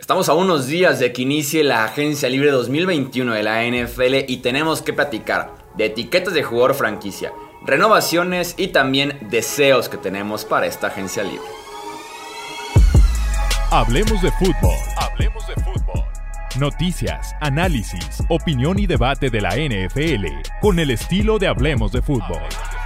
Estamos a unos días de que inicie la Agencia Libre 2021 de la NFL y tenemos que platicar de etiquetas de jugador franquicia, renovaciones y también deseos que tenemos para esta Agencia Libre. Hablemos de fútbol. Hablemos de fútbol. Noticias, análisis, opinión y debate de la NFL con el estilo de Hablemos de fútbol. ¿Qué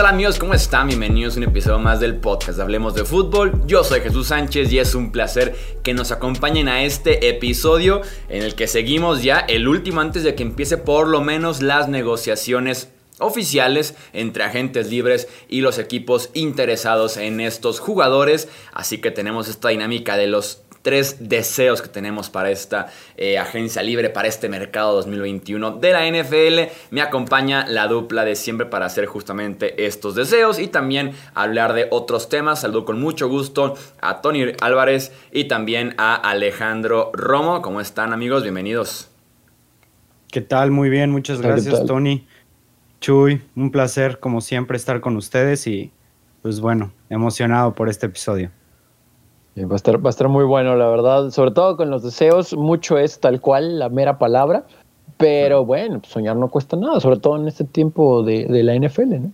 tal amigos? ¿Cómo están? Bienvenidos a un episodio más del podcast Hablemos de Fútbol. Yo soy Jesús Sánchez y es un placer que nos acompañen a este episodio en el que seguimos ya el último antes de que empiece por lo menos las negociaciones oficiales entre agentes libres y los equipos interesados en estos jugadores. Así que tenemos esta dinámica de los tres deseos que tenemos para esta eh, agencia libre, para este mercado 2021 de la NFL. Me acompaña la dupla de siempre para hacer justamente estos deseos y también hablar de otros temas. Saludo con mucho gusto a Tony Álvarez y también a Alejandro Romo. ¿Cómo están amigos? Bienvenidos. ¿Qué tal? Muy bien, muchas gracias Tony. Chuy, un placer como siempre estar con ustedes y pues bueno, emocionado por este episodio. Va a, estar, va a estar muy bueno, la verdad. Sobre todo con los deseos, mucho es tal cual, la mera palabra. Pero bueno, soñar no cuesta nada, sobre todo en este tiempo de, de la NFL, ¿no?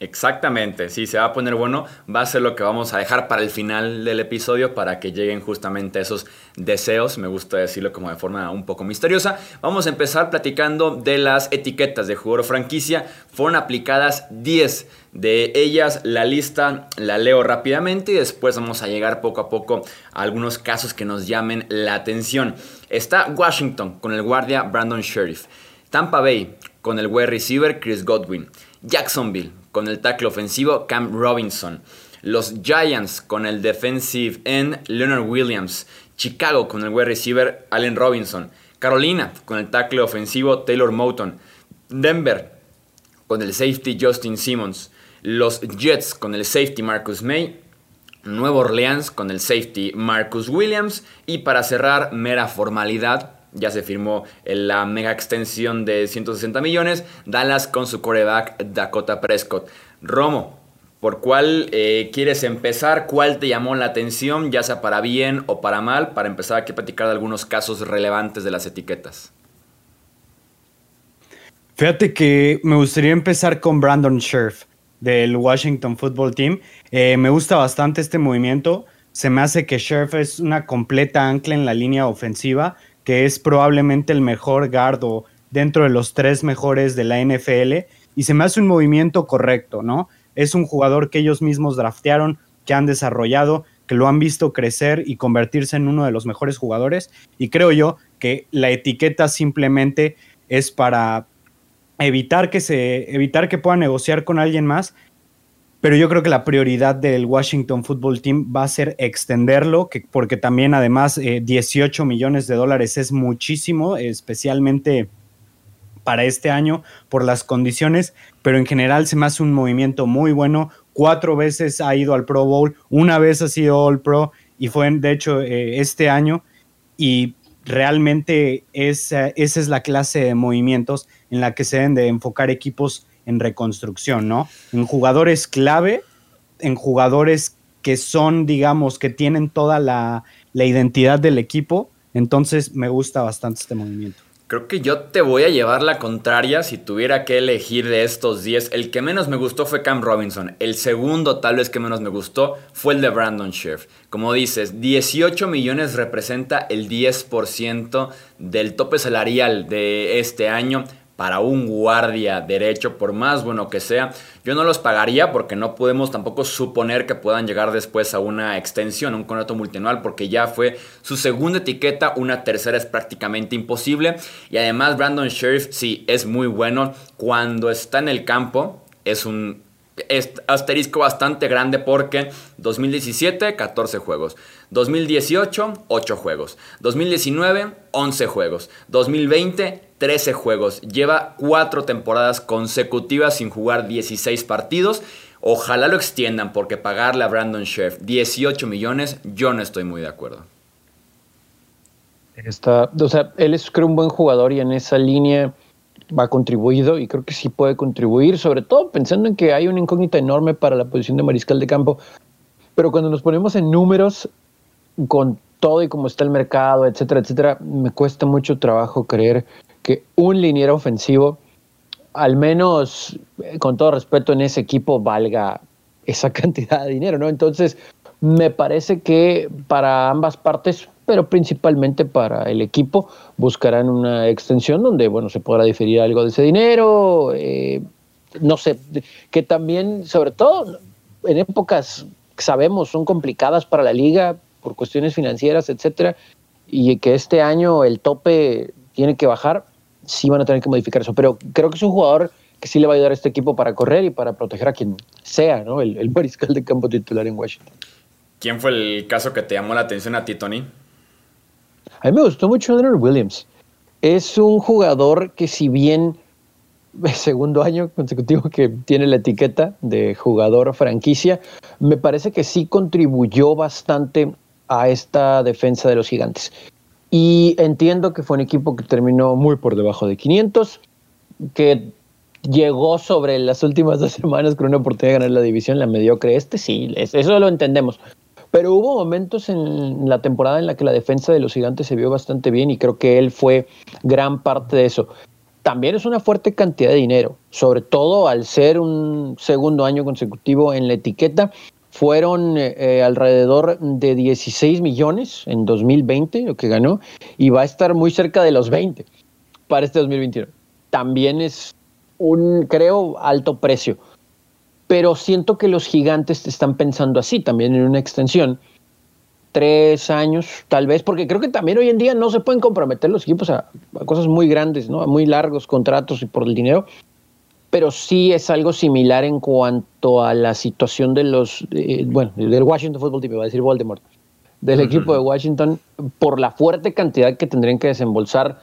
Exactamente, sí, se va a poner bueno. Va a ser lo que vamos a dejar para el final del episodio para que lleguen justamente esos deseos. Me gusta decirlo como de forma un poco misteriosa. Vamos a empezar platicando de las etiquetas de jugador franquicia. Fueron aplicadas 10 de ellas. La lista la leo rápidamente y después vamos a llegar poco a poco a algunos casos que nos llamen la atención. Está Washington con el guardia Brandon Sheriff. Tampa Bay con el wide receiver Chris Godwin. Jacksonville con el tackle ofensivo Cam Robinson. Los Giants con el defensive end Leonard Williams. Chicago con el wide receiver Allen Robinson. Carolina con el tackle ofensivo Taylor Moton. Denver con el safety Justin Simmons. Los Jets con el safety Marcus May. Nueva Orleans con el safety Marcus Williams. Y para cerrar, mera formalidad, ya se firmó la mega extensión de 160 millones. Dallas con su coreback Dakota Prescott. Romo, ¿por cuál eh, quieres empezar? ¿Cuál te llamó la atención, ya sea para bien o para mal? Para empezar aquí a platicar de algunos casos relevantes de las etiquetas. Fíjate que me gustaría empezar con Brandon Scherf del Washington Football Team. Eh, me gusta bastante este movimiento. Se me hace que Scherf es una completa ancla en la línea ofensiva que es probablemente el mejor gardo dentro de los tres mejores de la NFL y se me hace un movimiento correcto, ¿no? Es un jugador que ellos mismos draftearon, que han desarrollado, que lo han visto crecer y convertirse en uno de los mejores jugadores y creo yo que la etiqueta simplemente es para evitar que se evitar que pueda negociar con alguien más pero yo creo que la prioridad del Washington Football Team va a ser extenderlo, que, porque también además 18 eh, millones de dólares es muchísimo, especialmente para este año por las condiciones, pero en general se me hace un movimiento muy bueno. Cuatro veces ha ido al Pro Bowl, una vez ha sido All Pro y fue de hecho eh, este año y realmente esa es la clase de movimientos en la que se deben de enfocar equipos en reconstrucción, ¿no? En jugadores clave, en jugadores que son, digamos, que tienen toda la, identidad del equipo. Entonces me gusta bastante este movimiento. Creo que yo te voy a llevar la contraria si tuviera que elegir de estos 10. El que menos me gustó fue Cam Robinson. El segundo tal vez que menos me gustó fue el de Brandon Scherf. Como dices, 18 millones representa el 10% del tope salarial de este año para un guardia derecho, por más bueno que sea. Yo no los pagaría porque no podemos tampoco suponer que puedan llegar después a una extensión, un contrato multianual, porque ya fue su segunda etiqueta, una tercera es prácticamente imposible. Y además Brandon Sheriff sí es muy bueno cuando está en el campo, es un asterisco bastante grande porque 2017, 14 juegos. 2018, 8 juegos. 2019, 11 juegos. 2020, 13 juegos. Lleva 4 temporadas consecutivas sin jugar 16 partidos. Ojalá lo extiendan porque pagarle a Brandon Sheriff 18 millones, yo no estoy muy de acuerdo. Está, o sea, él es creo un buen jugador y en esa línea ha contribuido y creo que sí puede contribuir, sobre todo pensando en que hay una incógnita enorme para la posición de mariscal de campo. Pero cuando nos ponemos en números, con todo y cómo está el mercado, etcétera, etcétera, me cuesta mucho trabajo creer que un liniero ofensivo, al menos eh, con todo respeto en ese equipo, valga esa cantidad de dinero, ¿no? Entonces, me parece que para ambas partes pero principalmente para el equipo buscarán una extensión donde, bueno, se podrá diferir algo de ese dinero, eh, no sé, que también, sobre todo en épocas que sabemos son complicadas para la liga por cuestiones financieras, etcétera, y que este año el tope tiene que bajar, sí van a tener que modificar eso, pero creo que es un jugador que sí le va a ayudar a este equipo para correr y para proteger a quien sea, ¿no? El, el mariscal de campo titular en Washington. ¿Quién fue el caso que te llamó la atención a ti, Tony? A mí me gustó mucho Leonard Williams. Es un jugador que si bien segundo año consecutivo que tiene la etiqueta de jugador franquicia, me parece que sí contribuyó bastante a esta defensa de los gigantes. Y entiendo que fue un equipo que terminó muy por debajo de 500, que llegó sobre las últimas dos semanas con una oportunidad de ganar la división, la mediocre este, sí, eso lo entendemos. Pero hubo momentos en la temporada en la que la defensa de los gigantes se vio bastante bien y creo que él fue gran parte de eso. También es una fuerte cantidad de dinero, sobre todo al ser un segundo año consecutivo en la etiqueta. Fueron eh, eh, alrededor de 16 millones en 2020, lo que ganó, y va a estar muy cerca de los 20 para este 2021. También es un, creo, alto precio pero siento que los gigantes están pensando así también en una extensión. Tres años, tal vez, porque creo que también hoy en día no se pueden comprometer los equipos a, cosas muy grandes, ¿no? a muy largos contratos y por el dinero, pero sí es algo similar en cuanto a la situación de los, bueno, del Washington Football Team, va a decir Voldemort, del equipo de Washington, por la fuerte cantidad que tendrían que desembolsar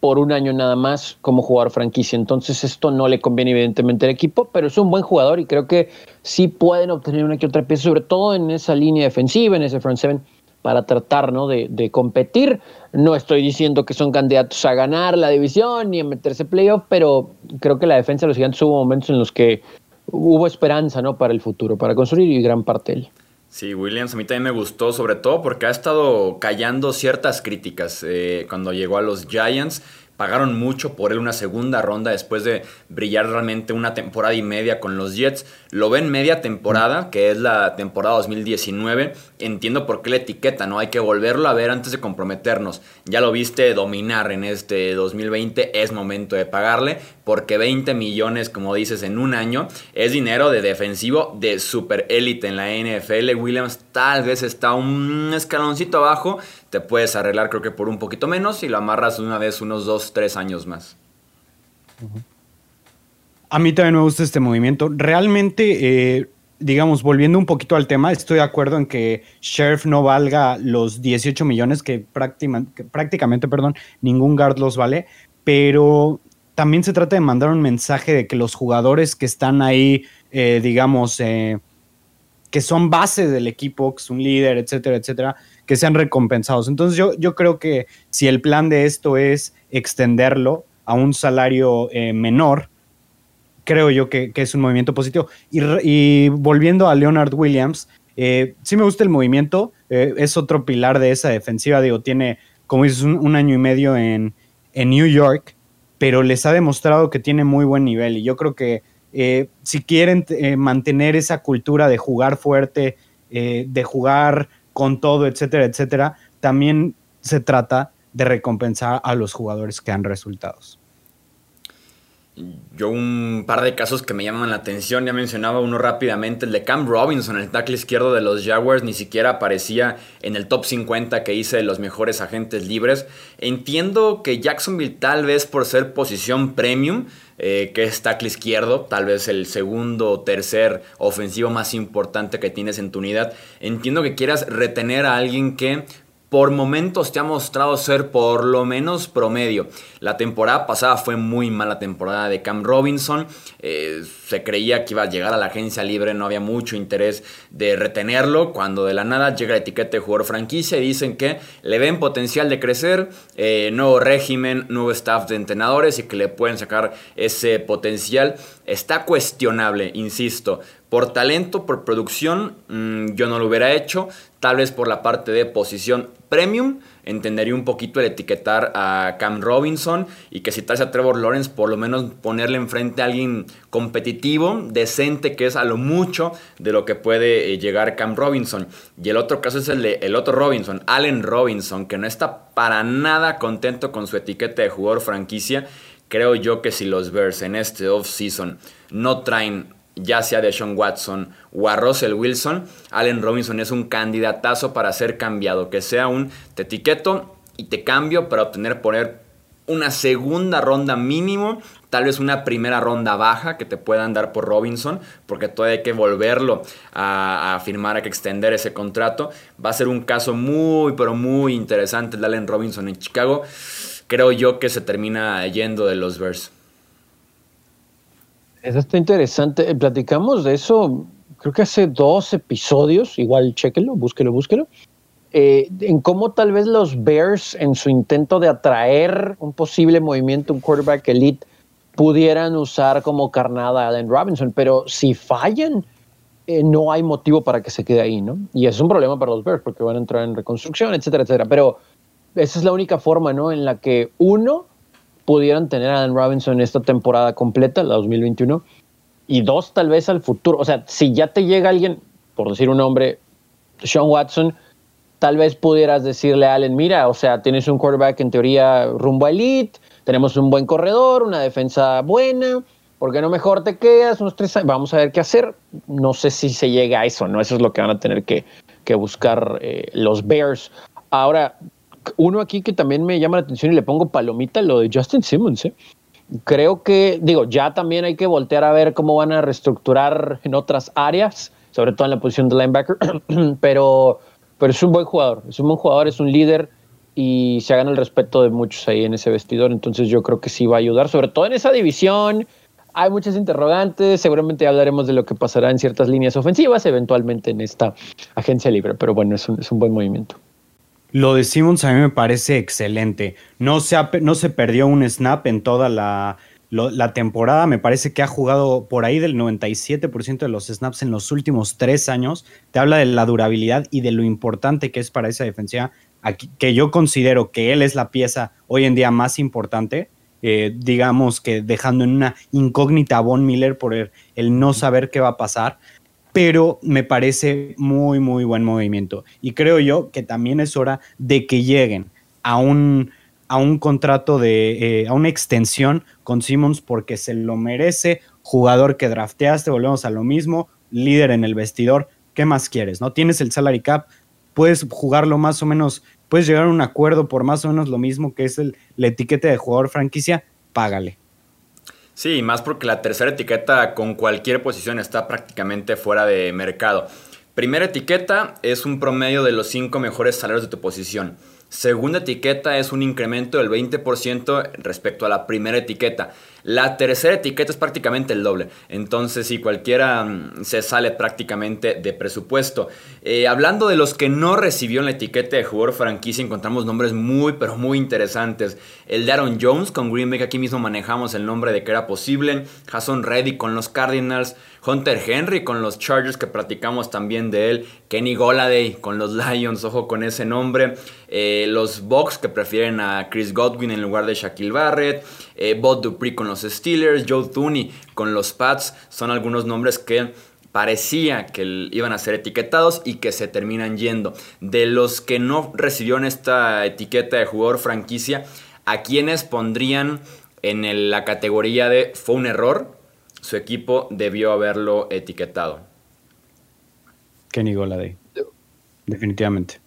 por un año nada más como jugador franquicia. Entonces esto no le conviene evidentemente al equipo, pero es un buen jugador y creo que sí pueden obtener una que otra pieza, sobre todo en esa línea defensiva, en ese front seven, para tratar ¿no? de, de competir. No estoy diciendo que son candidatos a ganar la división ni a meterse playoff, pero creo que la defensa de los gigantes hubo momentos en los que hubo esperanza ¿no? para el futuro, para construir y gran parte de él. Sí, Williams a mí también me gustó, sobre todo porque ha estado callando ciertas críticas eh, cuando llegó a los Giants pagaron mucho por él una segunda ronda después de brillar realmente una temporada y media con los Jets. Lo ven media temporada, que es la temporada 2019. Entiendo por qué la etiqueta, ¿no? Hay que volverlo a ver antes de comprometernos. Ya lo viste dominar en este 2020, es momento de pagarle, porque 20 millones, como dices, en un año es dinero de defensivo de super élite en la NFL. Williams tal vez está un escaloncito abajo, te puedes arreglar creo que por un poquito menos y lo amarras una vez unos dos, tres años más. A mí también me gusta este movimiento. Realmente, eh, digamos, volviendo un poquito al tema, estoy de acuerdo en que Sheriff no valga los 18 millones que, prácticamente, perdón, ningún guard los vale, pero también se trata de mandar un mensaje de que los jugadores que están ahí, eh, digamos, eh, que son base del equipo, que es un líder, etcétera, etcétera, que sean recompensados. Entonces yo, yo creo que si el plan de esto es extenderlo a un salario eh, menor, creo yo que, es un movimiento positivo. Y, volviendo a Leonard Williams, eh, sí me gusta el movimiento, eh, es otro pilar de esa defensiva, digo, tiene, como dices, un, año y medio en, en, New York, pero les ha demostrado que tiene muy buen nivel y yo creo que si quieren mantener esa cultura de jugar fuerte, de jugar con todo, etcétera, etcétera, también se trata de recompensar a los jugadores que dan resultados. Yo un par de casos que me llaman la atención, ya mencionaba uno rápidamente, el de Cam Robinson, el tackle izquierdo de los Jaguars, ni siquiera aparecía en el top 50 que hice de los mejores agentes libres. Entiendo que Jacksonville tal vez por ser posición premium, eh, que es tackle izquierdo, tal vez el segundo o tercer ofensivo más importante que tienes en tu unidad, entiendo que quieras retener a alguien que por momentos te ha mostrado ser por lo menos promedio. La temporada pasada fue muy mala temporada de Cam Robinson. Eh, se creía que iba a llegar a la agencia libre, no había mucho interés de retenerlo. Cuando de la nada llega la etiqueta de jugador franquicia y dicen que le ven potencial de crecer, eh, nuevo régimen, nuevo staff de entrenadores y que le pueden sacar ese potencial. Está cuestionable, insisto. Por talento, por producción, mm, yo no lo hubiera hecho. Tal vez por la parte de posición premium, entendería un poquito el etiquetar a Cam Robinson y que si traes a Trevor Lawrence, por lo menos ponerle enfrente a alguien competitivo, decente, que es a lo mucho de lo que puede eh, llegar Cam Robinson. Y el otro caso es el de el otro Robinson, Allen Robinson, que no está para nada contento con su etiqueta de jugador franquicia. Creo yo que si los Bears en este off-season no traen ya sea de Sean Watson o a Russell Wilson, Allen Robinson es un candidatazo para ser cambiado, que sea un te etiqueto y te cambio para obtener poner una segunda ronda mínimo, tal vez una primera ronda baja que te puedan dar por Robinson, porque todavía hay que volverlo a, firmar, hay que extender ese contrato. Va a ser un caso muy, pero muy interesante el de Allen Robinson en Chicago. Creo yo que se termina yendo de los Bears. Eso está interesante. Eh, platicamos de eso, creo que hace dos episodios, igual chéquelo, búsquelo, búsquelo, eh, en cómo tal vez los Bears, en su intento de atraer un posible movimiento, un quarterback elite, pudieran usar como carnada a Allen Robinson, pero si fallan, eh, no hay motivo para que se quede ahí, ¿no? Y es un problema para los Bears porque van a entrar en reconstrucción, etcétera, etcétera. Pero esa es la única forma, ¿no? En la que uno pudieran tener a Dan Robinson esta temporada completa, la 2021, y dos, tal vez al futuro. O sea, si ya te llega alguien, por decir un nombre, Sean Watson, tal vez pudieras decirle a Allen, mira, o sea, tienes un quarterback en teoría rumbo a elite, tenemos un buen corredor, una defensa buena, ¿por qué no mejor te quedas unos tres? Vamos a ver qué hacer. No sé si se llega a eso, ¿no? Eso es lo que van a tener que, buscar eh, los Bears. Ahora, uno aquí que también me llama la atención y le pongo palomita, lo de Justin Simmons. ¿eh? Creo que, digo, ya también hay que voltear a ver cómo van a reestructurar en otras áreas, sobre todo en la posición de linebacker, pero, pero es un buen jugador, es un buen jugador, es un líder y se gana el respeto de muchos ahí en ese vestidor, entonces yo creo que sí va a ayudar, sobre todo en esa división. Hay muchas interrogantes, seguramente hablaremos de lo que pasará en ciertas líneas ofensivas, eventualmente en esta agencia libre, pero bueno, es un, es un buen movimiento. Lo de Simmons a mí me parece excelente. No se, no se perdió un snap en toda la, la temporada. Me parece que ha jugado por ahí del 97% de los snaps en los últimos tres años. Te habla de la durabilidad y de lo importante que es para esa defensiva. Aquí, que yo considero que él es la pieza hoy en día más importante. Eh, digamos que dejando en una incógnita a Von Miller por el no saber qué va a pasar pero me parece muy, muy buen movimiento. Y creo yo que también es hora de que lleguen a un, a un contrato de, eh, a una extensión con Simmons porque se lo merece, jugador que drafteaste, volvemos a lo mismo, líder en el vestidor, ¿qué más quieres? ¿No? Tienes el salary cap, puedes jugarlo más o menos, puedes llegar a un acuerdo por más o menos lo mismo que es el, la etiqueta de jugador franquicia, págale. Sí, más porque la tercera etiqueta con cualquier posición está prácticamente fuera de mercado. Primera etiqueta es un promedio de los cinco mejores salarios de tu posición. Segunda etiqueta es un incremento del 20% respecto a la primera etiqueta. La tercera etiqueta es prácticamente el doble. Entonces, si cualquiera mm, se sale prácticamente de presupuesto. Eh, hablando de los que no recibió la etiqueta de jugador franquicia, encontramos nombres muy, pero muy interesantes. El de Aaron Jones con Green Bay, aquí mismo manejamos el nombre de que era posible. Jason Reddy con los Cardinals. Hunter Henry con los Chargers, que platicamos también de él. Kenny Goladay con los Lions, ojo con ese nombre. Eh, los Bucks, que prefieren a Chris Godwin en lugar de Shaquille Barrett. Eh, Bob Dupree con los Steelers. Joe Tooney con los Pats. Son algunos nombres que parecía que iban a ser etiquetados y que se terminan yendo. De los que no recibieron esta etiqueta de jugador franquicia, ¿a quienes pondrían en la categoría de fue un error? Su equipo debió haberlo etiquetado. Kenny Goladay. Definitivamente.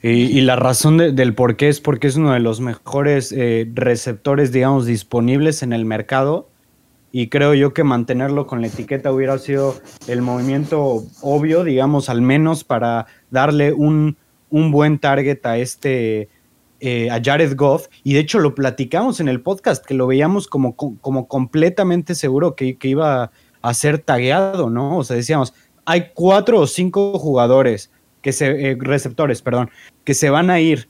Y, la razón del por qué es porque es uno de los mejores eh, receptores, digamos, disponibles en el mercado. Y creo yo que mantenerlo con la etiqueta hubiera sido el movimiento obvio, digamos, al menos para darle un, un buen target a este, eh, a Jared Goff, y de hecho lo platicamos en el podcast, que lo veíamos como, como completamente seguro que, que iba a ser tagueado, ¿no? O sea, decíamos, hay cuatro o cinco jugadores, que se, eh, receptores, perdón, que se van a ir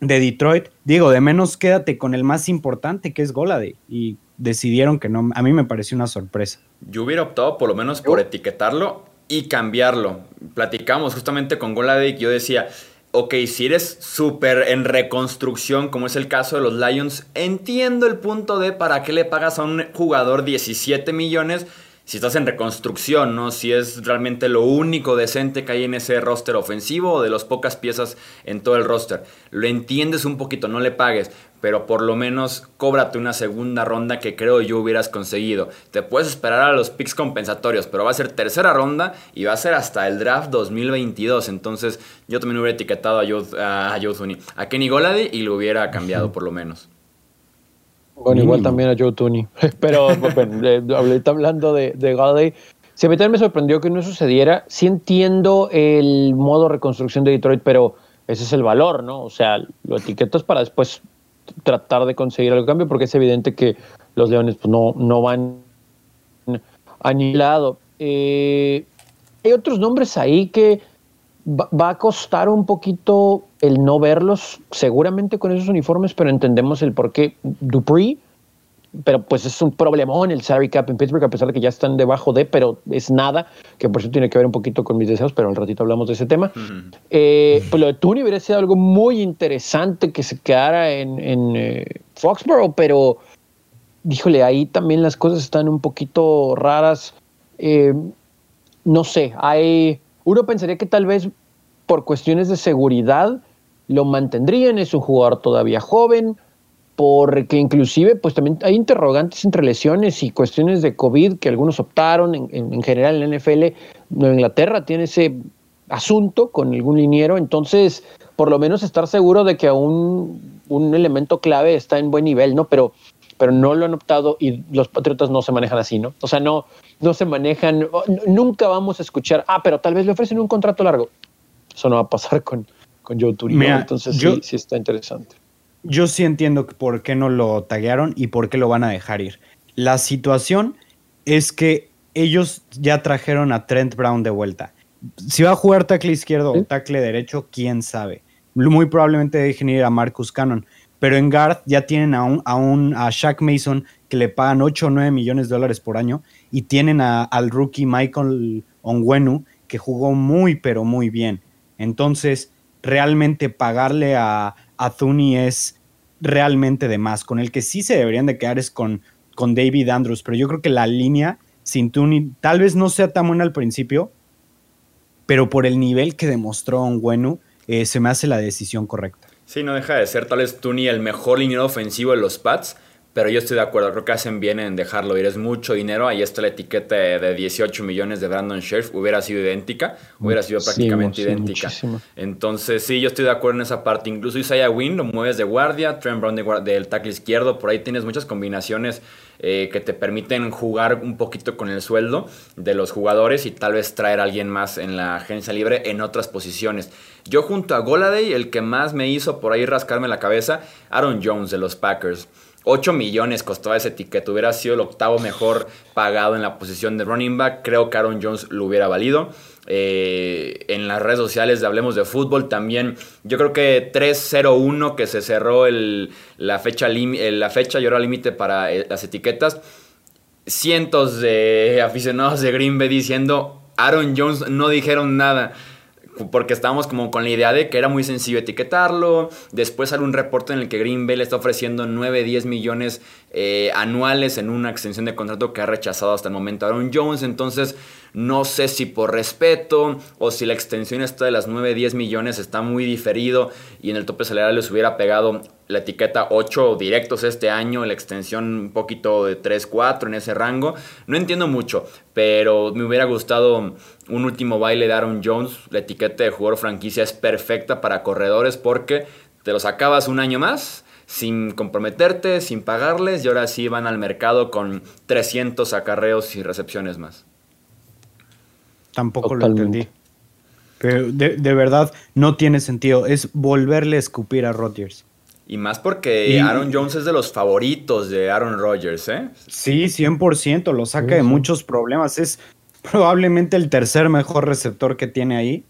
de Detroit. Digo, de menos quédate con el más importante, que es Golade, y decidieron que no, a mí me pareció una sorpresa. Yo hubiera optado por lo menos por etiquetarlo y cambiarlo. Platicamos justamente con Golade y yo decía, ok, si eres súper en reconstrucción, como es el caso de los Lions, entiendo el punto de para qué le pagas a un jugador 17 millones si estás en reconstrucción, ¿no? Si es realmente lo único decente que hay en ese roster ofensivo o de las pocas piezas en todo el roster. Lo entiendes un poquito, no le pagues, pero por lo menos cóbrate una segunda ronda que creo yo hubieras conseguido. Te puedes esperar a los picks compensatorios, pero va a ser tercera ronda y va a ser hasta el draft 2022. Entonces yo también hubiera etiquetado a Joe, a, a Kenny Golady y lo hubiera cambiado por lo menos. Bueno, igual también a Joe Tooney. Pero bueno, ahorita hablando de, de Galladay, si a mí también me sorprendió que no sucediera. Sí entiendo el modo reconstrucción de Detroit, pero ese es el valor, ¿no? O sea, lo etiquetas para después tratar de conseguir algo cambio, porque es evidente que los Leones pues, no, no van a ningún lado. Eh, hay otros nombres ahí que va, a costar un poquito el no verlos, seguramente con esos uniformes, pero entendemos el por qué. Dupree, pero pues es un problemón el salary cap en Pittsburgh, a pesar de que ya están debajo de, pero es nada, que por eso tiene que ver un poquito con mis deseos, pero al ratito hablamos de ese tema. Eh, pues lo de Tooney hubiera sido algo muy interesante que se quedara en, en eh, Foxborough, pero díjole, ahí también las cosas están un poquito raras. Eh, no sé, hay uno pensaría que tal vez por cuestiones de seguridad lo mantendrían, es un jugador todavía joven, porque inclusive pues también hay interrogantes entre lesiones y cuestiones de COVID que algunos optaron, en, general en la NFL, Nueva Inglaterra tiene ese asunto con algún liniero, entonces por lo menos estar seguro de que aún un elemento clave está en buen nivel, ¿no? Pero, pero no lo han optado y los Patriotas no se manejan así, ¿no? O sea, no, no se manejan, nunca vamos a escuchar, ah, pero tal vez le ofrecen un contrato largo. Eso no va a pasar con, con Joe Turino, entonces sí, sí está interesante. Yo sí entiendo por qué no lo taguearon y por qué lo van a dejar ir. La situación es que ellos ya trajeron a Trent Brown de vuelta. Si va a jugar tackle izquierdo o tackle derecho, quién sabe. Muy probablemente dejen ir a Marcus Cannon. Pero en Guard ya tienen a un, a un a Shaq Mason que le pagan 8 o 9 millones de dólares por año y tienen al rookie Michael Onwenu que jugó muy pero muy bien. Entonces, realmente pagarle a, a es realmente de más. Con el que sí se deberían de quedar es con, con David Andrews, pero yo creo que la línea sin Thuney tal vez no sea tan buena al principio, pero por el nivel que demostró Onwenu, eh, se me hace la decisión correcta. Sí, no deja de ser tal vez Tooney el mejor liniero ofensivo de los Pats, pero yo estoy de acuerdo, creo que hacen bien en dejarlo ir. Es mucho dinero. Ahí está la etiqueta de 18 millones de Brandon Sheriff. Hubiera sido idéntica, hubiera sido prácticamente idéntica. Entonces, sí, yo estoy de acuerdo en esa parte. Incluso Isaiah Wynn lo mueves de guardia, Trent Brown del tackle izquierdo. Por ahí tienes muchas combinaciones eh, que te permiten jugar un poquito con el sueldo de los jugadores y tal vez traer a alguien más en la agencia libre en otras posiciones. Yo junto a Goladay, el que más me hizo por ahí rascarme la cabeza, Aaron Jones de los Packers. 8 millones costó ese ticket. Hubiera sido el octavo mejor pagado en la posición de running back. Creo que Aaron Jones lo hubiera valido. Eh, en las redes sociales de Hablemos de Fútbol también. Yo creo que 3-0-1 que se cerró la, fecha, la fecha y ahora límite para eh, las etiquetas. Cientos de aficionados de Green Bay diciendo Aaron Jones no dijeron nada porque estábamos como con la idea de que era muy sencillo etiquetarlo. Después sale un reporte en el que Green Bay le está ofreciendo 9, 10 millones eh, anuales en una extensión de contrato que ha rechazado hasta el momento Aaron Jones. Entonces, no sé si por respeto o si la extensión esta de las 9, 10 millones está muy diferido y en el tope salarial les hubiera pegado la etiqueta 8 directos este año, la extensión un poquito de 3, 4 en ese rango. No entiendo mucho, pero me hubiera gustado un último baile de Aaron Jones. La etiqueta de jugador franquicia es perfecta para corredores porque te los acabas un año más sin comprometerte, sin pagarles y ahora sí van al mercado con 300 acarreos y recepciones más. Tampoco lo entendí. Pero de, de verdad no tiene sentido. Es volverle a escupir a Rodgers. Y más porque Aaron Jones es de los favoritos de Aaron Rodgers, ¿eh? Sí, 100%, lo saca de muchos problemas. Es probablemente el tercer mejor receptor que tiene ahí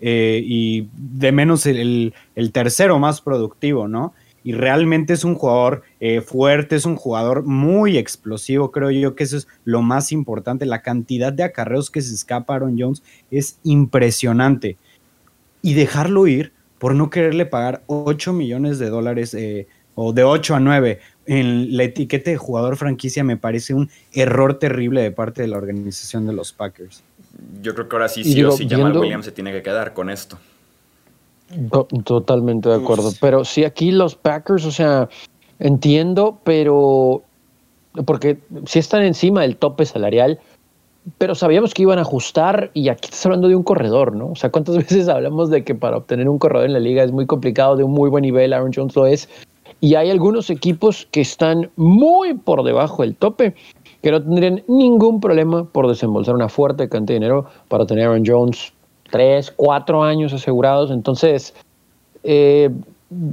eh, y de menos el, tercero más productivo, ¿no? Y realmente es un jugador eh, fuerte, es un jugador muy explosivo, creo yo que eso es lo más importante. La cantidad de acarreos que se escapa Aaron Jones es impresionante. Y dejarlo ir por no quererle pagar 8 millones de dólares eh, o de 8 a 9 en la etiqueta de jugador franquicia me parece un error terrible de parte de la organización de los Packers. Yo creo que ahora sí, sí o sí, Jamal Williams se tiene que quedar con esto. Totalmente de acuerdo. Pero sí, aquí los Packers, o sea, entiendo, pero porque sí están encima del tope salarial, pero sabíamos que iban a ajustar y aquí estás hablando de un corredor, ¿no? O sea, ¿cuántas veces hablamos de que para obtener un corredor en la liga es muy complicado, de un muy buen nivel, Aaron Jones lo es, y hay algunos equipos que están muy por debajo del tope, que no tendrían ningún problema por desembolsar una fuerte cantidad de dinero para tener a Aaron Jones tres, cuatro años asegurados. Entonces, eh,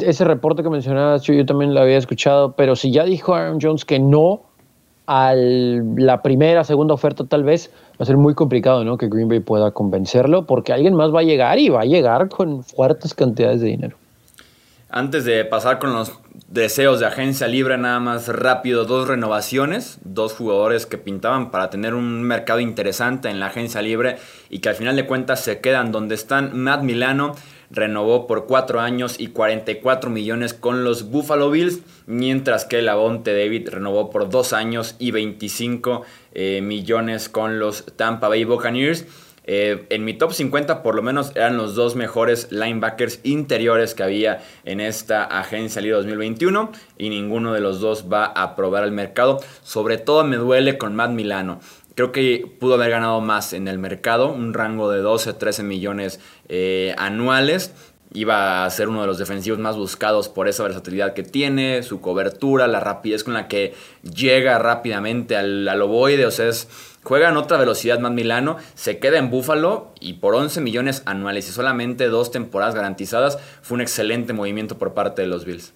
ese reporte que mencionabas, yo, yo también lo había escuchado, pero si ya dijo Aaron Jones que no, a la primera, segunda oferta tal vez, va a ser muy complicado, ¿no? Que Green Bay pueda convencerlo, porque alguien más va a llegar y va a llegar con fuertes cantidades de dinero. Antes de pasar con los deseos de agencia libre, nada más rápido, dos renovaciones, dos jugadores que pintaban para tener un mercado interesante en la agencia libre y que al final de cuentas se quedan donde están. Matt Milano renovó por 4 años y 44 millones con los Buffalo Bills, mientras que Lavonte David renovó por 2 años y 25 eh, millones con los Tampa Bay Buccaneers. Eh, en mi top 50 por lo menos eran los dos mejores linebackers interiores que había en esta agencia libre 2021 y ninguno de los dos va a probar el mercado. Sobre todo me duele con Matt Milano. Creo que pudo haber ganado más en el mercado, un rango de 12 a 13 millones eh, anuales. Iba a ser uno de los defensivos más buscados por esa versatilidad que tiene, su cobertura, la rapidez con la que llega rápidamente al, al ovoide. O sea, juega en otra velocidad más Milano, se queda en Búfalo y por 11 millones anuales y solamente dos temporadas garantizadas, fue un excelente movimiento por parte de los Bills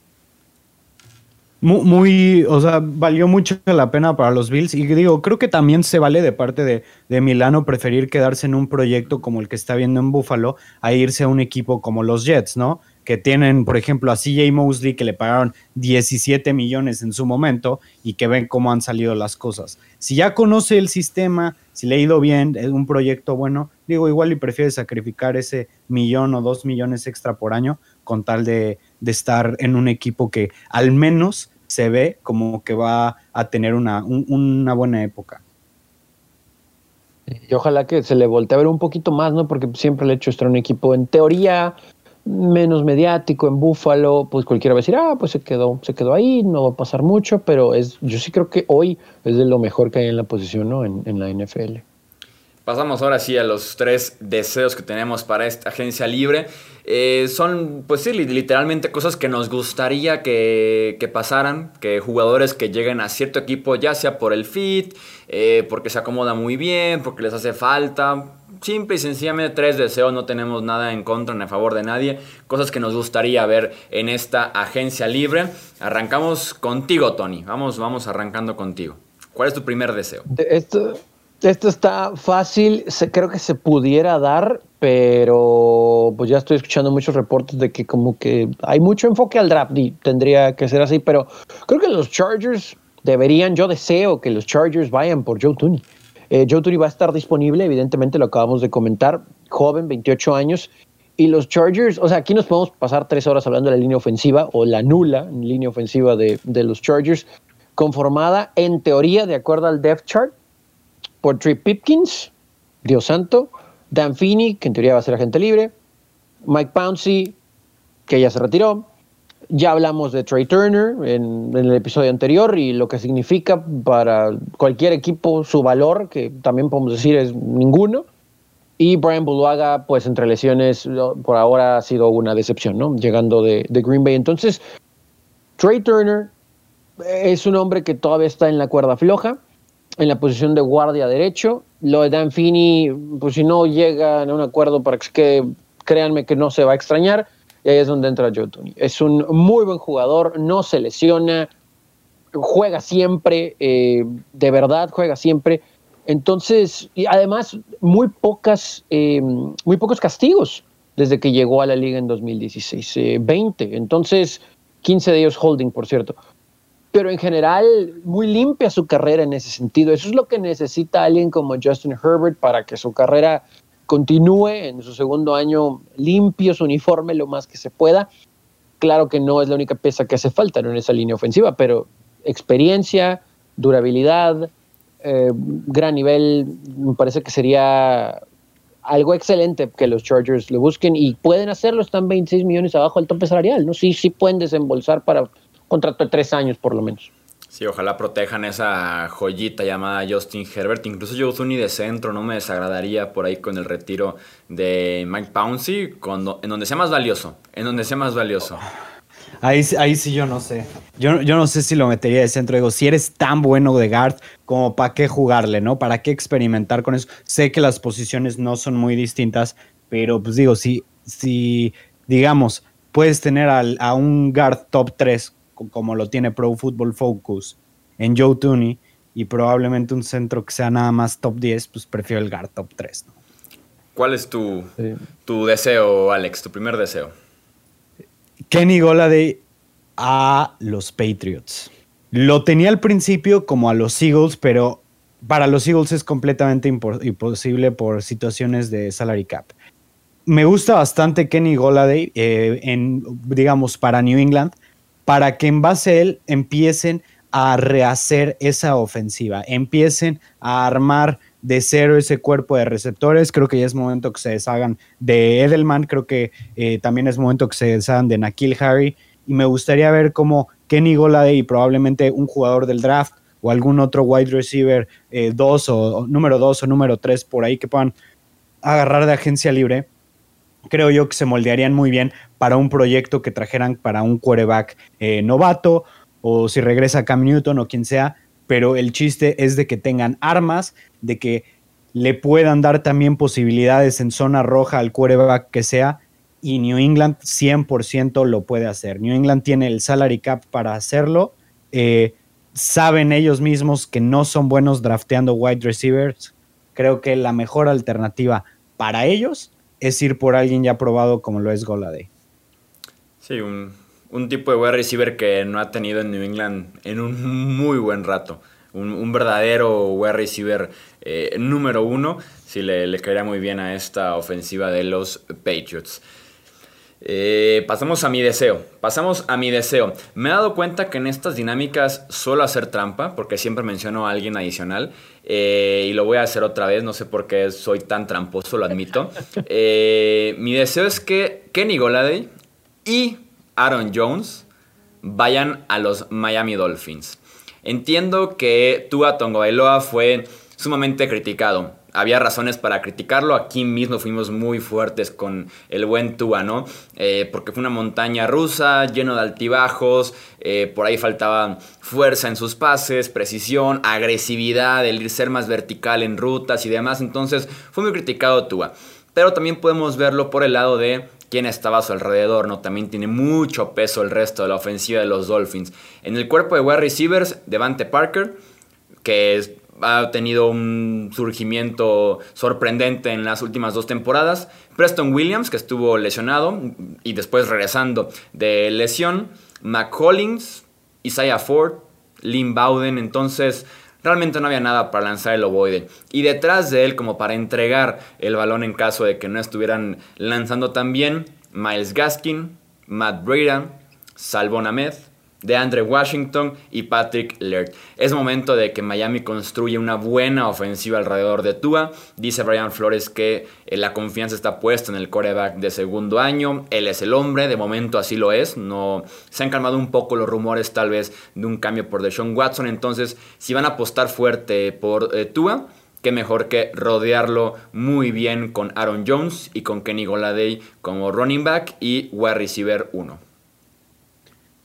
muy, o sea, valió mucho la pena para los Bills. Y digo, creo que también se vale de parte de, de, Milano preferir quedarse en un proyecto como el que está viendo en Buffalo a irse a un equipo como los Jets, ¿no? Que tienen, por ejemplo, a CJ Mosley que le pagaron 17 millones en su momento y que ven cómo han salido las cosas. Si ya conoce el sistema, si le ha ido bien, es un proyecto bueno, digo, igual y prefiere sacrificar ese millón o dos millones extra por año con tal de de estar en un equipo que al menos se ve como que va a tener una, una buena época. Y ojalá que se le voltee a ver un poquito más, ¿no? Porque siempre le he hecho estar un equipo en teoría menos mediático en Búfalo, pues cualquiera va a decir, ah, pues se quedó, se quedó ahí, no va a pasar mucho, pero es, yo sí creo que hoy es de lo mejor que hay en la posición, ¿no? En, en la NFL. Pasamos ahora sí a los tres deseos que tenemos para esta agencia libre. Eh, son, pues sí, literalmente cosas que nos gustaría que, pasaran, que jugadores que lleguen a cierto equipo, ya sea por el fit, eh, porque se acomoda muy bien, porque les hace falta. Simple y sencillamente tres deseos, no tenemos nada en contra ni a favor de nadie. Cosas que nos gustaría ver en esta agencia libre. Arrancamos contigo, Tony. Vamos, vamos arrancando contigo. ¿Cuál es tu primer deseo? esto, esto está fácil, creo que se pudiera dar, pero pues ya estoy escuchando muchos reportes de que como que hay mucho enfoque al draft y tendría que ser así, pero creo que los Chargers deberían, yo deseo que los Chargers vayan por Joe Tooney. Eh, Joe Tooney va a estar disponible, evidentemente lo acabamos de comentar, joven, 28 años, y los Chargers, o sea, aquí nos podemos pasar tres horas hablando de la línea ofensiva o la nula línea ofensiva de, de los Chargers, conformada en teoría de acuerdo al depth chart por Trey Pipkins, Dios santo, Dan Feeney, que en teoría va a ser agente libre, Mike Pouncey, que ya se retiró. Ya hablamos de Trey Turner en, el episodio anterior y lo que significa para cualquier equipo su valor, que también podemos decir es ninguno. Y Brian Buluaga, pues entre lesiones, por ahora ha sido una decepción, ¿no? Llegando de, de Green Bay. Entonces, Trey Turner es un hombre que todavía está en la cuerda floja en la posición de guardia derecho. Lo de Dan Fini, pues si no llegan a un acuerdo para que, créanme que no se va a extrañar. Y ahí es donde entra Joe Tony. Es un muy buen jugador, no se lesiona, juega siempre, eh, de verdad juega siempre. Entonces, y además, muy, pocas, eh, muy pocos castigos desde que llegó a la liga en 2016, 20. Eh, Entonces, 15 de ellos holding, por cierto. Pero en general, muy limpia su carrera en ese sentido. Eso es lo que necesita alguien como Justin Herbert para que su carrera continúe en su segundo año limpio, su uniforme lo más que se pueda. Claro que no es la única pieza que hace falta en esa línea ofensiva, pero experiencia, durabilidad, eh, gran nivel, me parece que sería algo excelente que los Chargers lo busquen y pueden hacerlo, están 26 millones abajo del tope salarial, ¿no? Sí, sí pueden desembolsar para contrato de tres años por lo menos. Sí, ojalá protejan esa joyita llamada Justin Herbert. Incluso Joe Zuni de centro no me desagradaría por ahí con el retiro de Mike Pouncey, cuando, en donde sea más valioso. En donde sea más valioso. Ahí, ahí sí yo no sé. Yo, yo no sé si lo metería de centro. Digo, si eres tan bueno de guard, como para qué jugarle, ¿no? ¿Para qué experimentar con eso? Sé que las posiciones no son muy distintas, pero pues digo, si, si digamos, puedes tener al, a un guard top 3, como lo tiene Pro Football Focus, en Joe Tooney, y probablemente un centro que sea nada más top 10, pues prefiero el guard top 3, ¿no? ¿Cuál es tu, sí. tu deseo, Alex? Tu primer deseo. Kenny Goladay a los Patriots. Lo tenía al principio como a los Eagles, pero para los Eagles es completamente imposible por situaciones de salary cap. Me gusta bastante Kenny Goladay, eh, en, digamos, para New England, para que en base a él empiecen a rehacer esa ofensiva, empiecen a armar de cero ese cuerpo de receptores. Creo que ya es momento que se deshagan de Edelman, creo que eh, también es momento que se deshagan de Nakil Harry. Y me gustaría ver cómo Kenny Goladay y probablemente un jugador del draft o algún otro wide receiver 2 eh, o, o, número 2 o número 3 por ahí que puedan agarrar de agencia libre. Creo yo que se moldearían muy bien para un proyecto que trajeran para un quarterback eh, novato o si regresa Cam Newton o quien sea, pero el chiste es de que tengan armas, de que le puedan dar también posibilidades en zona roja al quarterback que sea, y New England 100% lo puede hacer. New England tiene el salary cap para hacerlo. Eh, saben ellos mismos que no son buenos drafteando wide receivers. Creo que la mejor alternativa para ellos es ir por alguien ya probado como lo es Goladay. Sí, un, un tipo de wide receiver que no ha tenido en New England en un muy buen rato. Un, un verdadero wide receiver eh, número uno. Sí, le, le, caería muy bien a esta ofensiva de los Patriots. Eh, pasamos a mi deseo. Pasamos a mi deseo. Me he dado cuenta que en estas dinámicas suelo hacer trampa, porque siempre menciono a alguien adicional. Eh, y lo voy a hacer otra vez, no sé por qué soy tan tramposo, lo admito. Eh, mi deseo es que Kenny Goladay y Aaron Jones vayan a los Miami Dolphins. Entiendo que Tua Tongoailoa fue sumamente criticado había razones para criticarlo. Aquí mismo fuimos muy fuertes con el buen Tua, ¿no? Eh, porque fue una montaña rusa, lleno de altibajos. Eh, por ahí faltaba fuerza en sus pases, precisión, agresividad, el ser más vertical en rutas y demás. Entonces fue muy criticado Tua. Pero también podemos verlo por el lado de quién estaba a su alrededor, ¿no? También tiene mucho peso el resto de la ofensiva de los Dolphins. En el cuerpo de wide receivers, Devante Parker, que es ha tenido un surgimiento sorprendente en las últimas dos temporadas. Preston Williams, que estuvo lesionado y después regresando de lesión. McCollins, Isaiah Ford, Lynn Bowden. Entonces, realmente no había nada para lanzar el ovoide. Y detrás de él, como para entregar el balón en caso de que no estuvieran lanzando tan bien, Miles Gaskin, Matt Breda, Salvon Ahmed, de Andre Washington y Patrick Laird. Es momento de que Miami construya una buena ofensiva alrededor de Tua. Dice Brian Flores que eh, la confianza está puesta en el coreback de segundo año. Él es el hombre, de momento así lo es. No se han calmado un poco los rumores tal vez de un cambio por Deshaun Watson. Entonces, si van a apostar fuerte por eh, Tua, qué mejor que rodearlo muy bien con Aaron Jones y con Kenny Goladay como running back y wide receiver 1.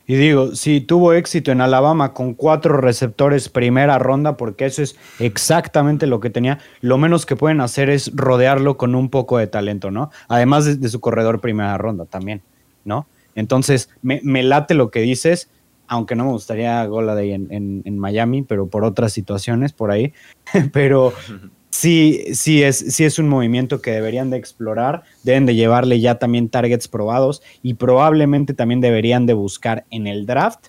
Y digo, si tuvo éxito en Alabama con cuatro receptores primera ronda, porque eso es exactamente lo que tenía, lo menos que pueden hacer es rodearlo con un poco de talento, ¿no? Además de, su corredor primera ronda también, ¿no? Entonces, me, late lo que dices, aunque no me gustaría en, en Miami, pero por otras situaciones por ahí. pero sí, sí es, sí es un movimiento que deberían de explorar, deben de llevarle ya también targets probados y probablemente también deberían de buscar en el draft.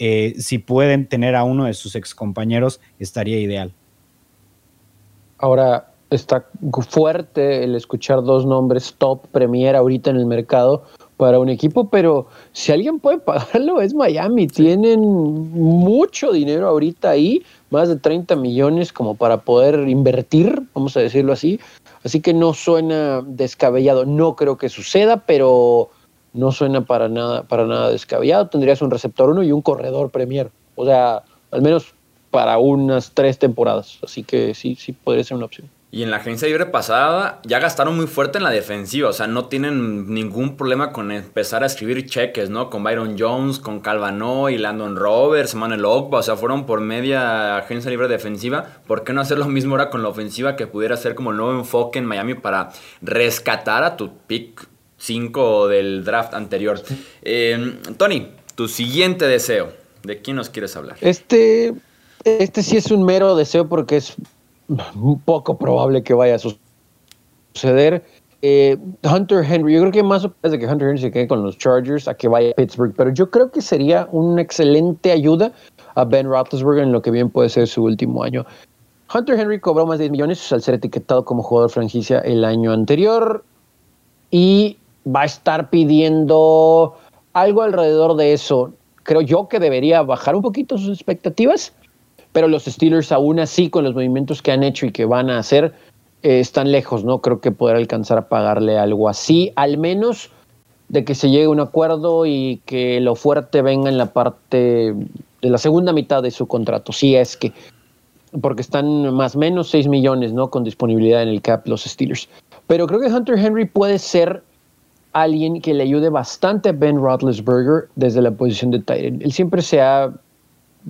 Eh, si pueden tener a uno de sus ex compañeros, estaría ideal. Ahora, está fuerte el escuchar dos nombres top premier ahorita en el mercado para un equipo, pero si alguien puede pagarlo es Miami. Tienen mucho dinero ahorita ahí más de 30 millones como para poder invertir, vamos a decirlo así. Así que no suena descabellado. No creo que suceda, pero no suena para nada, para nada descabellado. Tendrías un receptor uno y un corredor premier. O sea, al menos para unas tres temporadas. Así que sí, sí podría ser una opción. Y en la agencia libre pasada ya gastaron muy fuerte en la defensiva, o sea, no tienen ningún problema con empezar a escribir cheques, ¿no? Con Byron Jones, con Calvano y Landon Roberts, Manuel Ogba, o sea, fueron por media agencia libre defensiva. ¿Por qué no hacer lo mismo ahora con la ofensiva que pudiera ser como el nuevo enfoque en Miami para rescatar a tu pick 5 del draft anterior? Eh, Tony, tu siguiente deseo, ¿de quién nos quieres hablar? Este, este sí es un mero deseo porque es poco probable que vaya a suceder. Eh, Hunter Henry, yo creo que más de que Hunter Henry se quede con los Chargers a que vaya a Pittsburgh, pero yo creo que sería una excelente ayuda a Ben Roethlisberger en lo que bien puede ser su último año. Hunter Henry cobró más de 10 millones al ser etiquetado como jugador franquicia el año anterior y va a estar pidiendo algo alrededor de eso. Creo yo que debería bajar un poquito sus expectativas pero los Steelers aún así con los movimientos que han hecho y que van a hacer eh, están lejos, ¿no? Creo que poder alcanzar a pagarle algo así, al menos de que se llegue a un acuerdo y que lo fuerte venga en la parte de la segunda mitad de su contrato, si es que, porque están más o menos 6 millones, ¿no? Con disponibilidad en el cap los Steelers. Pero creo que Hunter Henry puede ser alguien que le ayude bastante a Ben Roethlisberger desde la posición de Tyrant. Él siempre se ha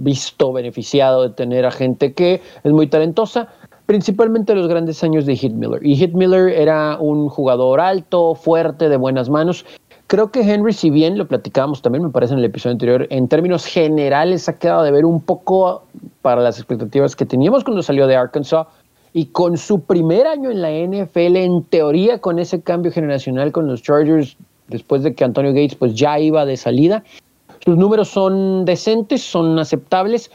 visto beneficiado de tener a gente que es muy talentosa, principalmente los grandes años de Hit Miller. Y Hit Miller era un jugador alto, fuerte, de buenas manos. Creo que Henry, si bien lo platicábamos también, me parece en el episodio anterior, en términos generales ha quedado de ver un poco para las expectativas que teníamos cuando salió de Arkansas y con su primer año en la NFL, en teoría con ese cambio generacional con los Chargers, después de que Antonio Gates pues ya iba de salida, sus números son decentes, son aceptables.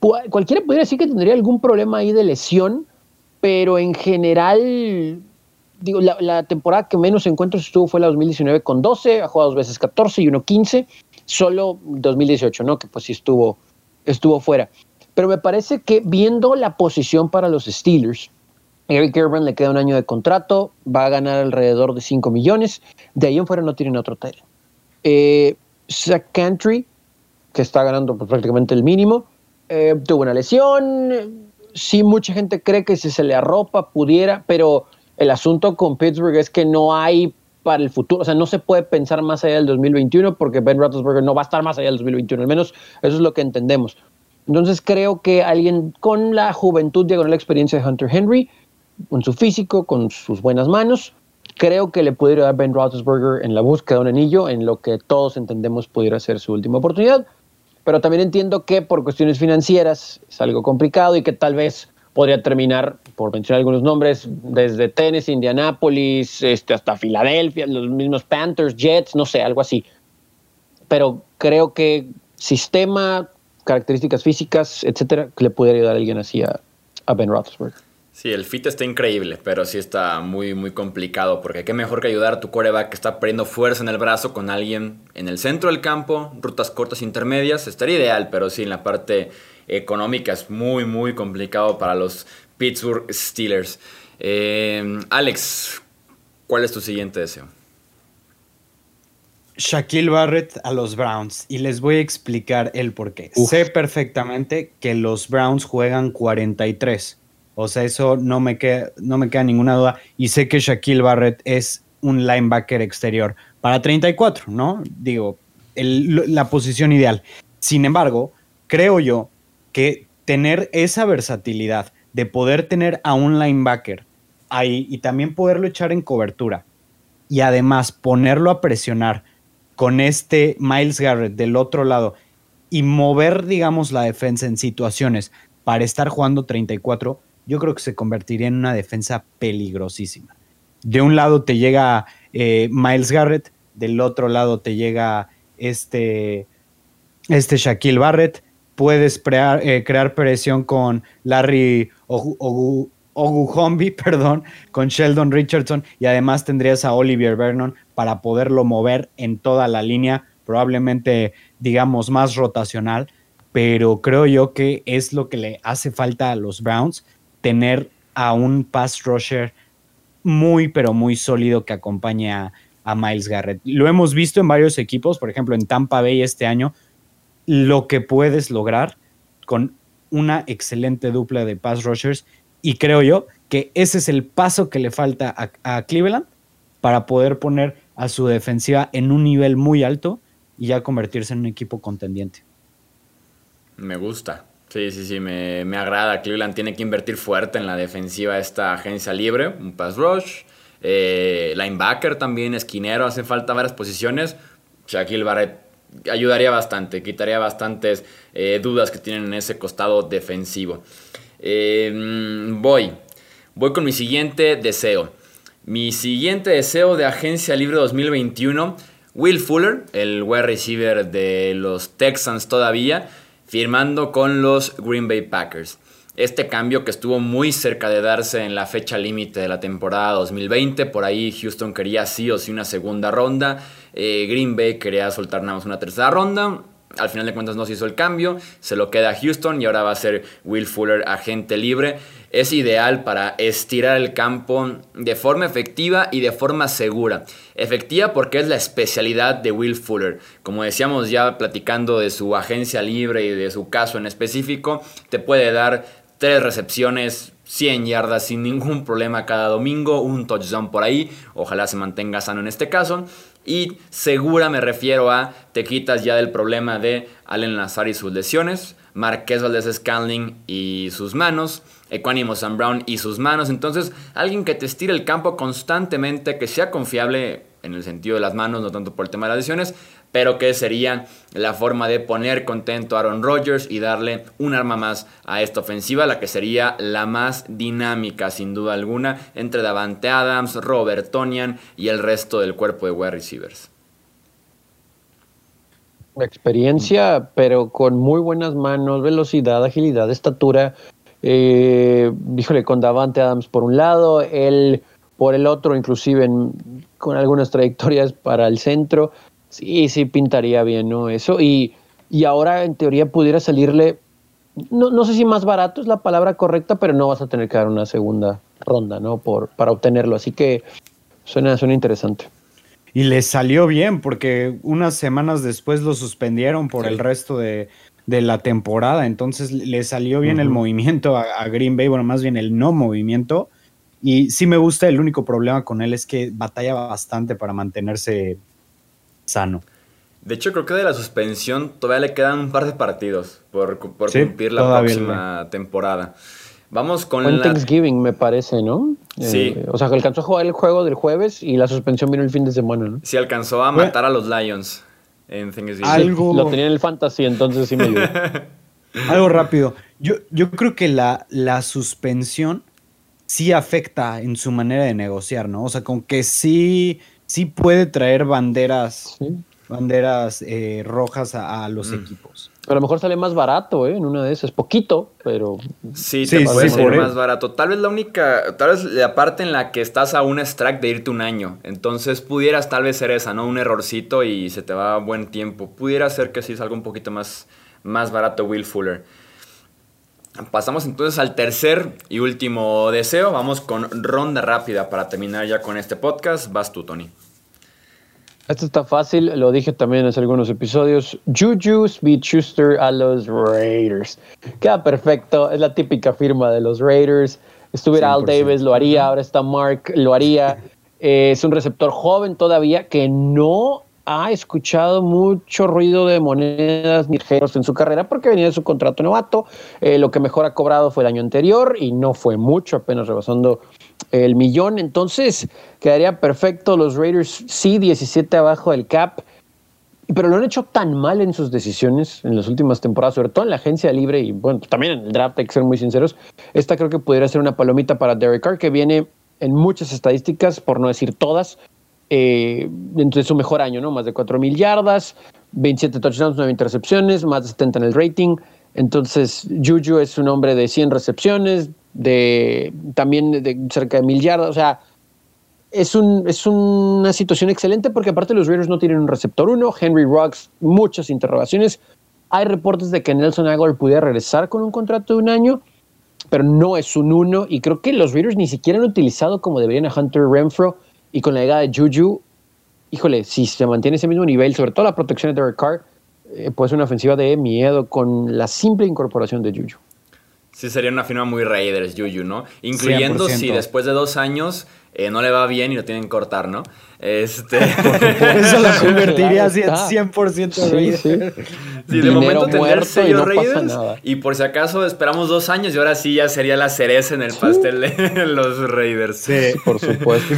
Cualquiera podría decir que tendría algún problema ahí de lesión, pero en general, digo, la, temporada que menos encuentros estuvo fue la 2019 con 12, ha jugado dos veces 14 y uno 15, solo 2018, ¿no? Que pues sí estuvo, estuvo fuera. Pero me parece que viendo la posición para los Steelers, Eric Gerbrand le queda un año de contrato, va a ganar alrededor de 5 millones, de ahí en fuera no tienen otro taller. Eh, Zach Cantry, que está ganando pues, prácticamente el mínimo, eh, tuvo una lesión. Sí, mucha gente cree que si se le arropa pudiera, pero el asunto con Pittsburgh es que no hay para el futuro, o sea, no se puede pensar más allá del 2021 porque Ben Roethlisberger no va a estar más allá del 2021, al menos eso es lo que entendemos. Entonces creo que alguien con la juventud y con la experiencia de Hunter Henry, con su físico, con sus buenas manos, creo que le pudiera dar Ben Roethlisberger en la búsqueda de un anillo, en lo que todos entendemos pudiera ser su última oportunidad. Pero también entiendo que por cuestiones financieras es algo complicado y que tal vez podría terminar, por mencionar algunos nombres, desde Tennessee, Indianapolis, este, hasta Filadelfia, los mismos Panthers, Jets, no sé, algo así. Pero creo que sistema, características físicas, etcétera, que le pudiera ayudar a alguien así a, a Ben Roethlisberger. Sí, el fit está increíble, pero sí está muy, muy complicado, porque qué mejor que ayudar a tu coreback que está perdiendo fuerza en el brazo con alguien en el centro del campo, rutas cortas intermedias, estaría ideal, pero sí, en la parte económica es muy, muy complicado para los Pittsburgh Steelers. Eh, Alex, ¿cuál es tu siguiente deseo? Shaquille Barrett a los Browns y les voy a explicar el por qué. Sé perfectamente que los Browns juegan 43 o sea, eso no me, queda, no me queda ninguna duda. Y sé que Shaquille Barrett es un linebacker exterior para 34, ¿no? Digo, la posición ideal. Sin embargo, creo yo que tener esa versatilidad de poder tener a un linebacker ahí y también poderlo echar en cobertura y además ponerlo a presionar con este Miles Garrett del otro lado y mover, digamos, la defensa en situaciones para estar jugando 34, yo creo que se convertiría en una defensa peligrosísima. De un lado te llega eh, Miles Garrett, del otro lado te llega este, este Shaquille Barrett, puedes eh, crear presión con Larry Oguhombi, perdón, con Sheldon Richardson y además tendrías a Olivier Vernon para poderlo mover en toda la línea, probablemente digamos más rotacional, pero creo yo que es lo que le hace falta a los Browns, tener a un pass rusher muy, pero muy sólido que acompañe a, a Miles Garrett. Lo hemos visto en varios equipos, por ejemplo en Tampa Bay este año, lo que puedes lograr con una excelente dupla de pass rushers y creo yo que ese es el paso que le falta a, Cleveland para poder poner a su defensiva en un nivel muy alto y ya convertirse en un equipo contendiente. Me gusta. Sí, sí, sí, me, me, agrada. Cleveland tiene que invertir fuerte en la defensiva de esta agencia libre, un pass rush, eh, linebacker también, esquinero, hacen falta varias posiciones. Shaquille Barrett ayudaría bastante, quitaría bastantes eh, dudas que tienen en ese costado defensivo. Em, voy, voy con mi siguiente deseo. Mi siguiente deseo de Agencia Libre 2021, Will Fuller, el wide receiver de los Texans todavía, firmando con los Green Bay Packers. Este cambio que estuvo muy cerca de darse en la fecha límite de la temporada 2020, por ahí Houston quería sí o sí una segunda ronda, eh, Green Bay quería soltar nada más una tercera ronda, al final de cuentas no se hizo el cambio, se lo queda a Houston y ahora va a ser Will Fuller agente libre. Es ideal para estirar el campo de forma efectiva y de forma segura. Efectiva porque es la especialidad de Will Fuller. Como decíamos ya platicando de su agencia libre y de su caso en específico, te puede dar tres recepciones, 100 yardas sin ningún problema cada domingo, un touchdown por ahí, ojalá se mantenga sano en este caso. Y segura me refiero a te quitas ya del problema de Allen Lazar y sus lesiones, Marqués Valdez Scanling y sus manos, Equanimo Sam Brown y sus manos. Entonces, alguien que te estire el campo constantemente, que sea confiable en el sentido de las manos, no tanto por el tema de las lesiones, pero que sería la forma de poner contento a Aaron Rodgers y darle un arma más a esta ofensiva, la que sería la más dinámica sin duda alguna entre Davante Adams, Robert Tonian y el resto del cuerpo de wide receivers. Experiencia, pero con muy buenas manos, velocidad, agilidad, estatura. Eh, con Davante Adams por un lado, él por el otro, inclusive con algunas trayectorias para el centro. Sí, sí, pintaría bien, ¿no? Eso. Y, y ahora, en teoría, pudiera salirle. No, no sé si más barato es la palabra correcta, pero no vas a tener que dar una segunda ronda, ¿no? Por, para obtenerlo. Así que suena, suena interesante. Y le salió bien, porque unas semanas después lo suspendieron por el resto de, la temporada. Entonces le salió bien el movimiento a, a, Green Bay, bueno, más bien el no movimiento. Y sí me gusta, el único problema con él es que batalla bastante para mantenerse sano. De hecho, creo que de la suspensión todavía le quedan un par de partidos por, cumplir la próxima temporada. Vamos con la... Thanksgiving, me parece, ¿no? Sí. Eh, o sea, que alcanzó a jugar el juego del jueves y la suspensión vino el fin de semana, ¿no? Sí, alcanzó a matar a los Lions en Thanksgiving. Algo... Lo tenía en el Fantasy, entonces sí me ayudó. Algo rápido. Yo, yo creo que la, la suspensión sí afecta en su manera de negociar, ¿no? O sea, con que sí sí puede traer banderas, banderas eh, rojas a, los mm. equipos. a lo mejor sale más barato, ¿eh? En una de esas. Poquito, pero. Sí, te puede salir más barato. Tal vez la única. Tal vez la parte en la que estás a un strike de irte un año. Entonces pudieras tal vez ser esa, ¿no? Un errorcito y se te va buen tiempo. Pudiera ser que sí salga un poquito más, más barato Will Fuller. Pasamos entonces al tercer y último deseo. Vamos con ronda rápida para terminar ya con este podcast. Vas tú, Tony. Esto está fácil, lo dije también en algunos episodios. Juju Smith-Schuster a los Raiders. Queda perfecto, es la típica firma de los Raiders. Estuviera Al Davis, lo haría. Ahora está Mark, lo haría. Eh, es un receptor joven todavía que no ha escuchado mucho ruido de monedas ligeros en su carrera porque venía de su contrato novato. Eh, lo que mejor ha cobrado fue el año anterior y no fue mucho, apenas rebasando el millón. Entonces quedaría perfecto. Los Raiders sí, 17 abajo del cap pero lo han hecho tan mal en sus decisiones en las últimas temporadas, sobre todo en la agencia libre y bueno, también en el draft, hay que ser muy sinceros. Esta creo que podría ser una palomita para Derek Carr, que viene en muchas estadísticas, por no decir todas, eh, de su mejor año, ¿no? Más de 4 mil yardas, 27 touchdowns, 9 intercepciones, más de 70 en el rating. Entonces, Juju es un hombre de 100 recepciones, de también de cerca de mil yardas, o sea, es, un, es una situación excelente porque aparte los Raiders no tienen un receptor uno, Henry Rocks, muchas interrogaciones. Hay reportes de que Nelson Aguilar pudiera regresar con un contrato de un año, pero no es un uno y creo que los Raiders ni siquiera han utilizado como deberían a Hunter Renfro y con la llegada de Juju, híjole, si se mantiene ese mismo nivel, sobre todo la protección de Derek Carr, eh, puede ser una ofensiva de miedo con la simple incorporación de Juju. Sí, sería una firma muy Raiders, Juju, ¿no? Incluyendo si después de dos años eh, no le va bien y lo tienen que cortar, ¿no? Este... Eso lo convertiría así en 100% Raiders. Sí, de momento tendría sello Raiders. Y por si acaso esperamos dos años y ahora sí ya sería la cereza en el pastel de los Raiders. Sí, por supuesto.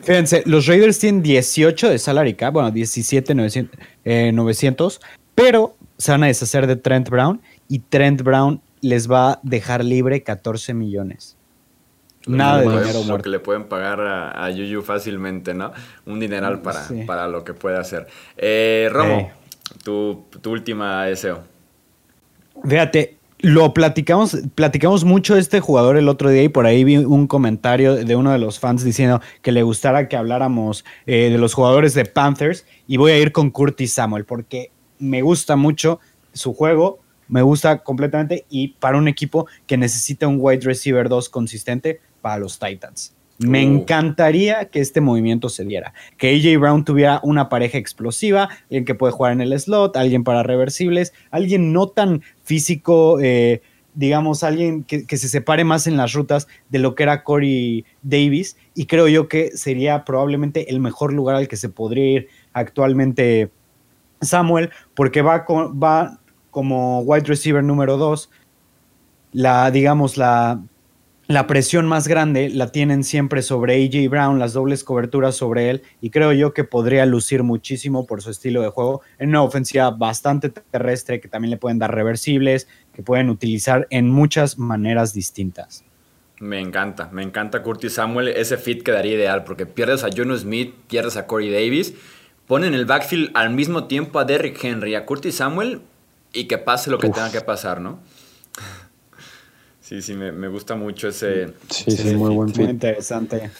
Fíjense, los Raiders tienen 18 de salary cap, bueno, 17 900, eh, 900, pero se van a deshacer de Trent Brown y Trent Brown les va a dejar libre 14 millones. Nada de dinero Lo que le pueden pagar a, Yuyu fácilmente, ¿no? Un dineral para, para lo que puede hacer. Eh, Romo, tu, tu, última deseo. Fíjate, lo platicamos, platicamos mucho este jugador el otro día y por ahí vi un comentario de uno de los fans diciendo que le gustara que habláramos eh, de los jugadores de Panthers y voy a ir con Curtis Samuel porque me gusta mucho su juego, me gusta completamente y para un equipo que necesita un wide receiver 2 consistente, para los Titans. Me uh. encantaría que este movimiento se diera. Que AJ Brown tuviera una pareja explosiva, alguien que puede jugar en el slot, alguien para reversibles, alguien no tan físico, eh, digamos, alguien que, se separe más en las rutas de lo que era Corey Davis. Y creo yo que sería probablemente el mejor lugar al que se podría ir actualmente Samuel, porque va, va como wide receiver número 2. La, digamos, la la presión más grande la tienen siempre sobre AJ Brown, las dobles coberturas sobre él, y creo yo que podría lucir muchísimo por su estilo de juego en una ofensiva bastante terrestre que también le pueden dar reversibles, que pueden utilizar en muchas maneras distintas. Me encanta, me encanta Curtis Samuel, ese fit quedaría ideal porque pierdes a Jono Smith, pierdes a Corey Davis, ponen el backfield al mismo tiempo a Derrick Henry, a Curtis Samuel y que pase lo que tenga que pasar, ¿no? Sí, sí, me, gusta mucho ese. Sí, sí, muy buen Muy interesante.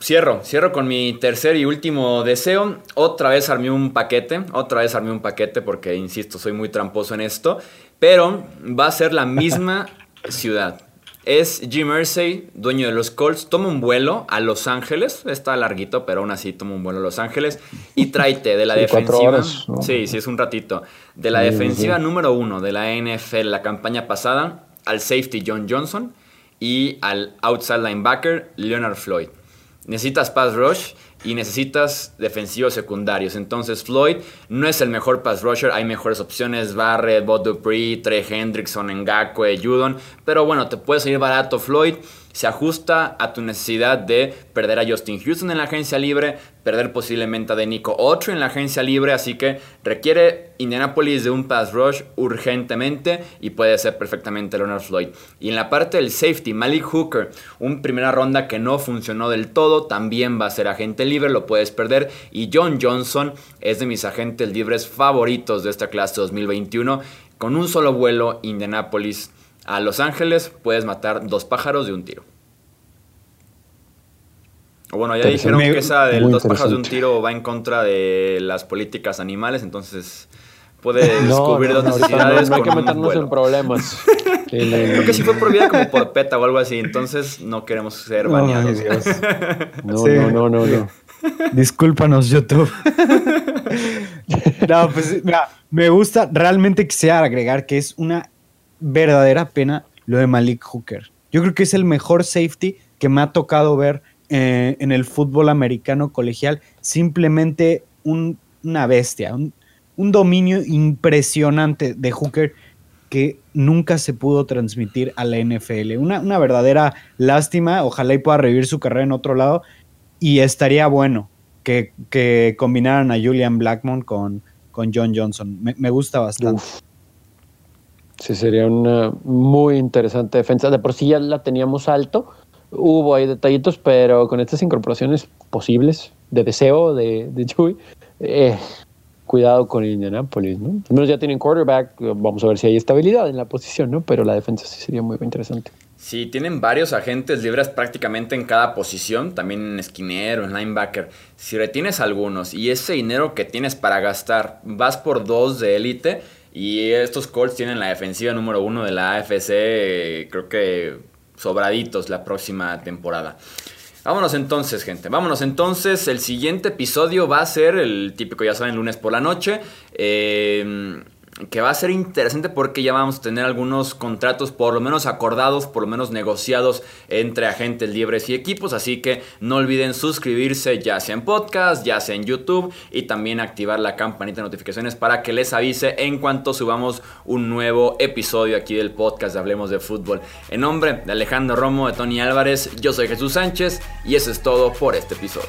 Cierro, cierro con mi tercer y último deseo. Otra vez armé un paquete, otra vez armé un paquete porque, insisto, soy muy tramposo en esto, pero va a ser la misma ciudad. Es Jim Mersey, dueño de los Colts, toma un vuelo a Los Ángeles, está larguito, pero aún así toma un vuelo a Los Ángeles y tráete de la defensiva. Sí, sí, es un ratito. De la defensiva número uno de la NFL, la campaña pasada, al safety John Johnson y al outside linebacker Leonard Floyd. Necesitas pass rush y necesitas defensivos secundarios. Entonces Floyd no es el mejor pass rusher, hay mejores opciones, Barrett, Bob Dupree, Trey Hendrickson, Ngakwe, Judon, pero bueno, te puede salir barato Floyd se ajusta a tu necesidad de perder a Justin Houston en la agencia libre, perder posiblemente a de Nico Otro en la agencia libre, así que requiere Indianapolis de un pass rush urgentemente y puede ser perfectamente Leonard Floyd. Y en la parte del safety, Malik Hooker, un primera ronda que no funcionó del todo, también va a ser agente libre, lo puedes perder. Y John Johnson es de mis agentes libres favoritos de esta clase 2021. Con un solo vuelo, Indianapolis a Los Ángeles puedes matar dos pájaros de un tiro. O bueno, ya dijeron que esa de dos pájaros de un tiro va en contra de las políticas animales, entonces puede descubrir dos necesidades. No, hay que meternos en problemas. Creo que sí fue prohibida como por PETA o algo así, entonces no queremos ser baneados. no, no, no, no, no. Discúlpanos, YouTube. no, pues mira, me gusta, realmente quisiera agregar que es una verdadera pena lo de Malik Hooker. Yo creo que es el mejor safety que me ha tocado ver eh, en el fútbol americano colegial. Simplemente una bestia, un, dominio impresionante de Hooker que nunca se pudo transmitir a la NFL. Una, verdadera lástima, ojalá y pueda revivir su carrera en otro lado y estaría bueno que, que combinaran a Julian Blackmon con, con John Johnson. Me, gusta bastante. Sí, sería una muy interesante defensa. De por sí ya la teníamos alto. Hubo ahí detallitos, pero con estas incorporaciones posibles de deseo de, de eh, cuidado con Indianapolis, ¿no? Al menos ya tienen quarterback, vamos a ver si hay estabilidad en la posición, ¿no? Pero la defensa sí sería muy interesante. Sí, tienen varios agentes libres prácticamente en cada posición, también en esquinero, en linebacker. Si retienes algunos y ese dinero que tienes para gastar, vas por dos de élite y estos Colts tienen la defensiva número uno de la AFC, creo que sobraditos la próxima temporada. Vámonos entonces, gente. Vámonos entonces. El siguiente episodio va a ser el típico, ya saben, lunes por la noche. Eh, que va a ser interesante porque ya vamos a tener algunos contratos por lo menos acordados, por lo menos negociados entre agentes libres y equipos, así que no olviden suscribirse ya sea en podcast, ya sea en YouTube y también activar la campanita de notificaciones para que les avise en cuanto subamos un nuevo episodio aquí del podcast de Hablemos de Fútbol. En nombre de Alejandro Romo, de Tony Álvarez, yo soy Jesús Sánchez y eso es todo por este episodio.